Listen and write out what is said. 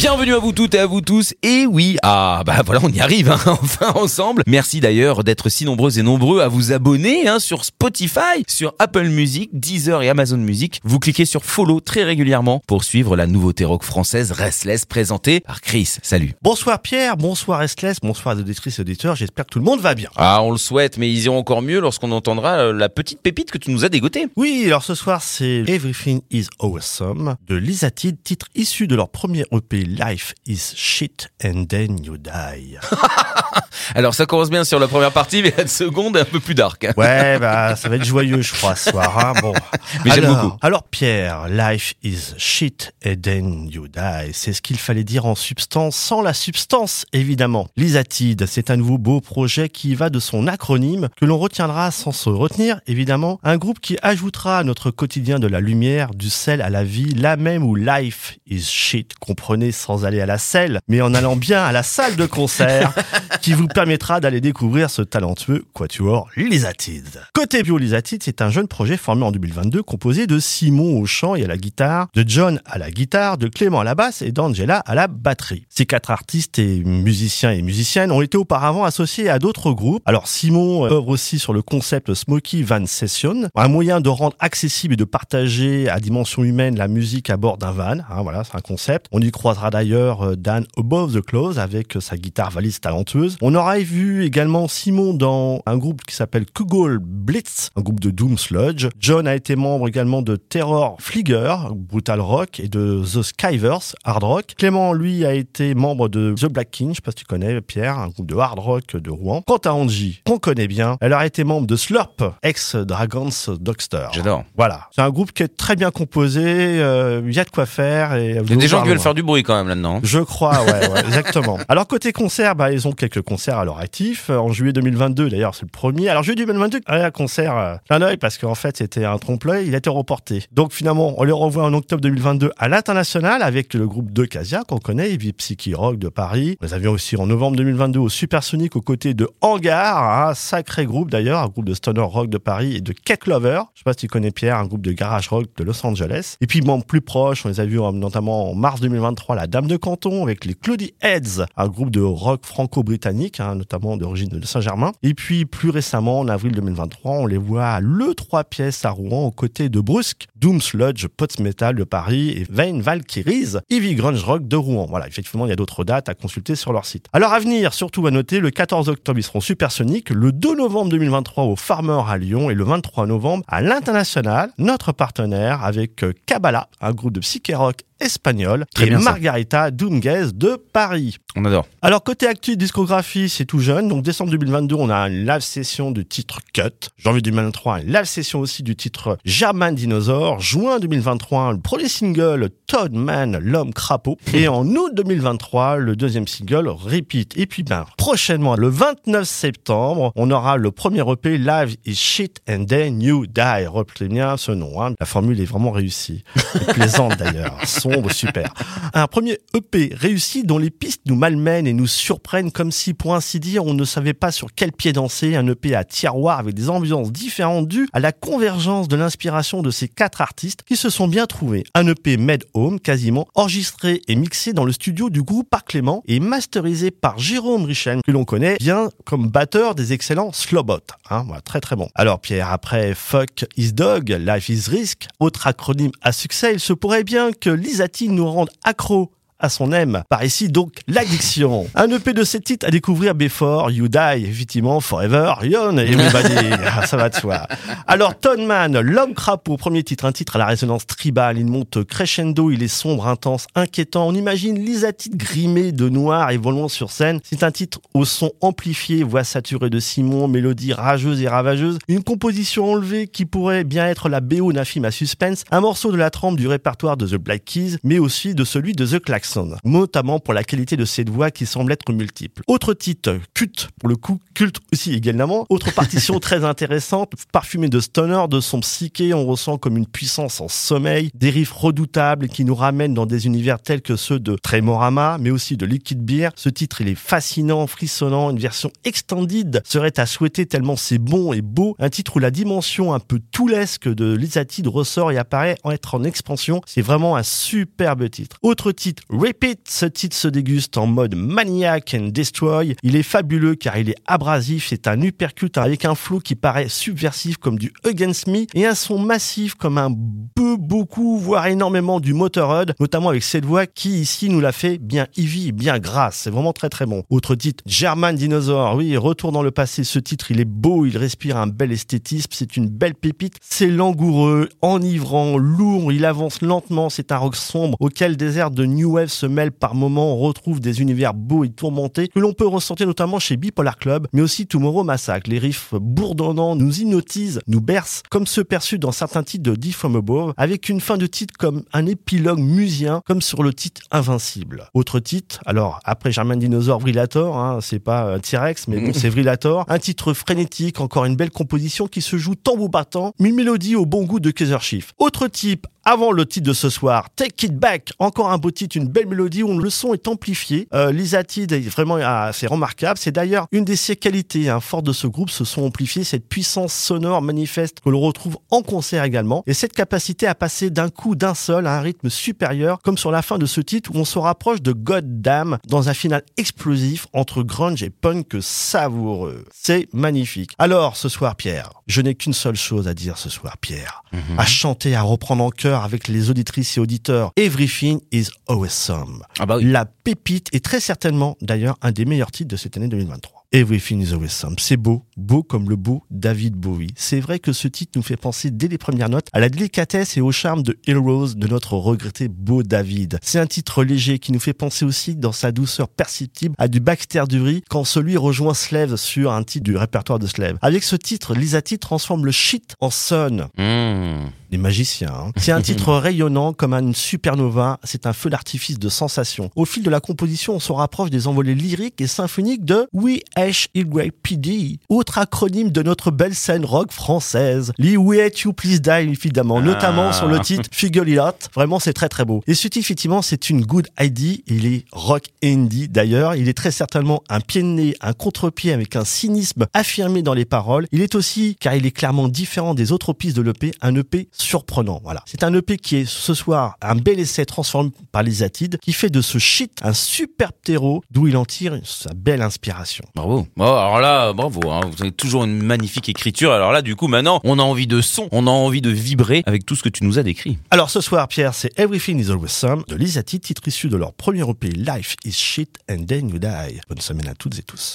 Bienvenue à vous toutes et à vous tous. Et oui, ah bah voilà, on y arrive hein, enfin ensemble. Merci d'ailleurs d'être si nombreux et nombreux à vous abonner hein, sur Spotify, sur Apple Music, Deezer et Amazon Music. Vous cliquez sur follow très régulièrement pour suivre la nouveauté rock française Restless présentée par Chris. Salut. Bonsoir Pierre, bonsoir Restless, bonsoir les auditrices et auditeurs. J'espère que tout le monde va bien. Ah, on le souhaite, mais ils iront encore mieux lorsqu'on entendra euh, la petite pépite que tu nous as dégotée. Oui, alors ce soir c'est Everything is Awesome de Lizatid, titre issu de leur premier EP Life is Shit and Then You Die. Alors ça commence bien sur la première partie, mais la seconde est un peu plus dark. hein. Ouais, bah ça va être joyeux je crois ce soir. Hein. Bon. Mais j'aime alors, beaucoup. Alors Pierre, Life is Shit and Then You Die, c'est ce qu'il fallait dire en substance, sans la substance évidemment. Lizatid, c'est un nouveau beau projet qui va de son acronyme, que l'on retiendra sans se retenir évidemment, un groupe qui ajoutera à notre quotidien de la lumière, du sel à la vie, là même où Life is Shit, comprenez sans aller à la selle, mais en allant bien à la salle de concert, qui vous permettra d'aller découvrir ce talentueux quatuor Lizatid. Côté bio Lizatid, c'est un jeune projet formé en 2022 composé de Simon au chant et à la guitare, de John à la guitare, de Clément à la basse et d'Angela à la batterie. Ces quatre artistes et musiciens et musiciennes ont été auparavant associés à d'autres groupes. Alors Simon œuvre aussi sur le concept Smoky Van Session, un moyen de rendre accessible et de partager à dimension humaine la musique à bord d'un van. Hein, voilà, c'est un concept. On y croisera d'ailleurs euh, Dan Above the Close avec sa guitare valise talentueuse. On aura vu également Simon dans un groupe qui s'appelle Kugel Blitz, un groupe de Doom Sludge. John a été membre également de Terror Flieger, brutal rock, et de The Skyvers, hard rock. Clément, lui, a été membre de The Black King, je sais pas si tu connais, Pierre, un groupe de hard rock de Rouen. Quant à Angie, qu'on connaît bien, elle a été membre de Slurp, ex-Dragons Dogster. J'adore. Voilà. C'est un groupe qui est très bien composé, euh, il y a de quoi faire. Et Il y a des gens qui veulent faire du bruit quand même là-dedans. hein. je crois, ouais, ouais, exactement. Alors côté concert, bah, ils ont quelques concerts à leur actif. Euh, En juillet 2022, d'ailleurs, c'est le premier. Alors juillet 2022, un concert, euh, plein d'œil parce qu'en fait, c'était un trompe-l'œil. Il a été reporté. Donc finalement, on les revoit en octobre 2022 à l'international avec le groupe de Casia qu'on connaît, Heavy Psyche Rock de Paris. Les avions aussi en novembre 2022 au Supersonic aux côtés de Hangar, un sacré groupe d'ailleurs, un groupe de stoner rock de Paris et de Cake Lover. Je sais pas si tu connais Pierre, un groupe de garage rock de Los Angeles. Et puis bon, plus proche, on les a vus en- notamment en mars 2023 la Dame de Canton avec les Cloudy Heads, un groupe de rock franco-britannique, hein, notamment d'origine de Saint-Germain. Et puis plus récemment, en avril 2023, on les voit à Le 3 pièces à Rouen aux côtés de Brusque, Doom Sludge, Pots Metal de Paris et Vain Valkyries, Heavy Grunge Rock de Rouen. Voilà, effectivement, il y a d'autres dates à consulter sur leur site. Alors à venir, surtout à noter, le 14 octobre, ils seront supersoniques, le 2 novembre 2023 au Farmer à Lyon et le 23 novembre à l'international, notre partenaire avec euh, Kabbalah, un groupe de psyché rock espagnol, Très et bien, ça. Margarita Doomgaze de Paris. On adore. Alors côté actu discographie, c'est tout jeune. Donc décembre 2022, on a une live session du titre Cut. Janvier 2023, une live session aussi du titre German Dinosaur. Juin 2023, le premier single Todd Man, l'homme crapaud. Et en août 2023, le deuxième single Repeat. Et puis ben prochainement, le 29 septembre, on aura le premier EP Live is Shit and Then You Die. Retenez bien ce nom. Hein. La formule est vraiment réussie. Et plaisante d'ailleurs. Sombre, super. Un premier EP réussi dont les pistes nous malmènent et nous surprennent comme si, pour ainsi dire, on ne savait pas sur quel pied danser. Un EP à tiroir avec des ambiances différentes dues à la convergence de l'inspiration de ces quatre artistes qui se sont bien trouvés. Un EP made home, quasiment, enregistré et mixé dans le studio du groupe Parc Clément et masterisé par Jérôme Richen, que l'on connaît bien comme batteur des excellents Slowbot. Hein, très très bon. Alors Pierre, après Fuck is Dog, Life is Risk, autre acronyme à succès, il se pourrait bien que Nous rende accro à son aime. Par ici donc l'addiction. Un EP de sept titres à découvrir Before You Die, effectivement Forever Young Everybody. Ah, Ça va de soi. Alors Tonman, l'homme crapaud, premier titre, un titre à la résonance tribale. Il monte crescendo, il est sombre, intense, inquiétant. On imagine Lisatite grimée de noir et volant sur scène. C'est un titre au son amplifié, voix saturée de Simon, mélodie rageuse et ravageuse. Une composition enlevée qui pourrait bien être la BO d'un film à suspense. Un morceau de la trempe du répertoire de The Black Keys, mais aussi de celui de The Klaxon. Notamment pour la qualité de cette voix qui semble être multiple. Autre titre, culte pour le coup, culte aussi également. Autre partition très intéressante, parfumée de stoner, de son psyché, on ressent comme une puissance en sommeil, des riffs redoutables qui nous ramènent dans des univers tels que ceux de Tremorama, mais aussi de Liquid Beer. Ce titre, il est fascinant, frissonnant, une version extended serait à souhaiter tellement c'est bon et beau. Un titre où la dimension un peu toulesque de l'Isatide ressort et apparaît en être en expansion. C'est vraiment un superbe titre. Autre titre, Repeat. Ce titre se déguste en mode Maniac and Destroy. Il est fabuleux car il est abrasif. C'est un uppercut avec un flow qui paraît subversif comme du Against Me et un son massif comme un peu, beaucoup, voire énormément du Motorhead, notamment avec cette voix qui ici nous l'a fait bien heavy, bien grasse. C'est vraiment très très bon. Autre titre, German Dinosaur. Oui, retour dans le passé. Ce titre, il est beau, il respire un bel esthétisme. C'est une belle pépite. C'est langoureux, enivrant, lourd. Il avance lentement. C'est un rock sombre auquel des airs de New Wave se mêlent par moments. On retrouve des univers beaux et tourmentés que l'on peut ressentir notamment chez Bipolar Club, mais aussi Tomorrow Massacre. Les riffs bourdonnants nous hypnotisent, nous bercent, comme ceux perçus dans certains titres de Deep From Above, avec une fin de titre comme un épilogue musien, comme sur le titre Invincible. Autre titre, alors après German Dinosaur Vrillator, hein, c'est pas T-Rex, mais bon, c'est Vrillator. Un titre frénétique, encore une belle composition qui se joue tambour battant, une mélodie au bon goût de Kaiser Chief. Autre type, avant le titre de ce soir, Take It Back, encore un beau titre, une belle mélodie où le son est amplifié. Euh, L'Isatide est vraiment assez remarquable. C'est d'ailleurs une des ses qualités hein, fortes de ce groupe, se sont amplifiées, cette puissance sonore manifeste que l'on retrouve en concert également, et cette capacité à passer d'un coup d'un seul à un rythme supérieur, comme sur la fin de ce titre où on se rapproche de God Damn dans un final explosif entre grunge et punk savoureux. C'est magnifique. Alors, ce soir, Pierre, je n'ai qu'une seule chose à dire ce soir, Pierre. À chanter, à reprendre en cœur avec les auditrices et auditeurs. Everything is awesome. Ah bah oui. La pépite est très certainement d'ailleurs un des meilleurs titres de cette année 2023. Everything is awesome. C'est beau, beau comme le beau David Bowie. C'est vrai que ce titre nous fait penser dès les premières notes à la délicatesse et au charme de Heroes de notre regretté beau David. C'est un titre léger qui nous fait penser aussi dans sa douceur perceptible à du Baxter Dury quand celui rejoint Slave sur un titre du répertoire de Slave. Avec ce titre, Lisati transforme le shit en sun. Mmh. Les magiciens. hein. C'est un titre rayonnant comme une supernova. C'est un feu d'artifice de sensations. Au fil de la composition, on se rapproche des envolées lyriques et symphoniques de WHYPD, autre acronyme de notre belle scène rock française. Lee Wait You Please Die, évidemment, notamment sur le titre Figure It Out. Vraiment, c'est très très beau. Et ce titre, effectivement, c'est une good ID. Il est rock indie d'ailleurs. Il est très certainement un pied de nez, un contre-pied avec un cynisme affirmé dans les paroles. Il est aussi, car il est clairement différent des autres pistes de l'EP, un EP surprenant. Voilà. C'est un EP qui est ce soir un bel essai transformé par les Atides, qui fait de ce shit un superbe terreau d'où il en tire sa belle inspiration. Bravo. Bon, alors là, bravo. hein. Vous avez toujours une magnifique écriture. Alors là, du coup, maintenant, on a envie de son, on a envie de vibrer avec tout ce que tu nous as décrit. Alors ce soir, Pierre, c'est Everything is Always Some de Lisati, titre issu de leur premier EP Life is Shit and Then You Die. Bonne semaine à toutes et tous.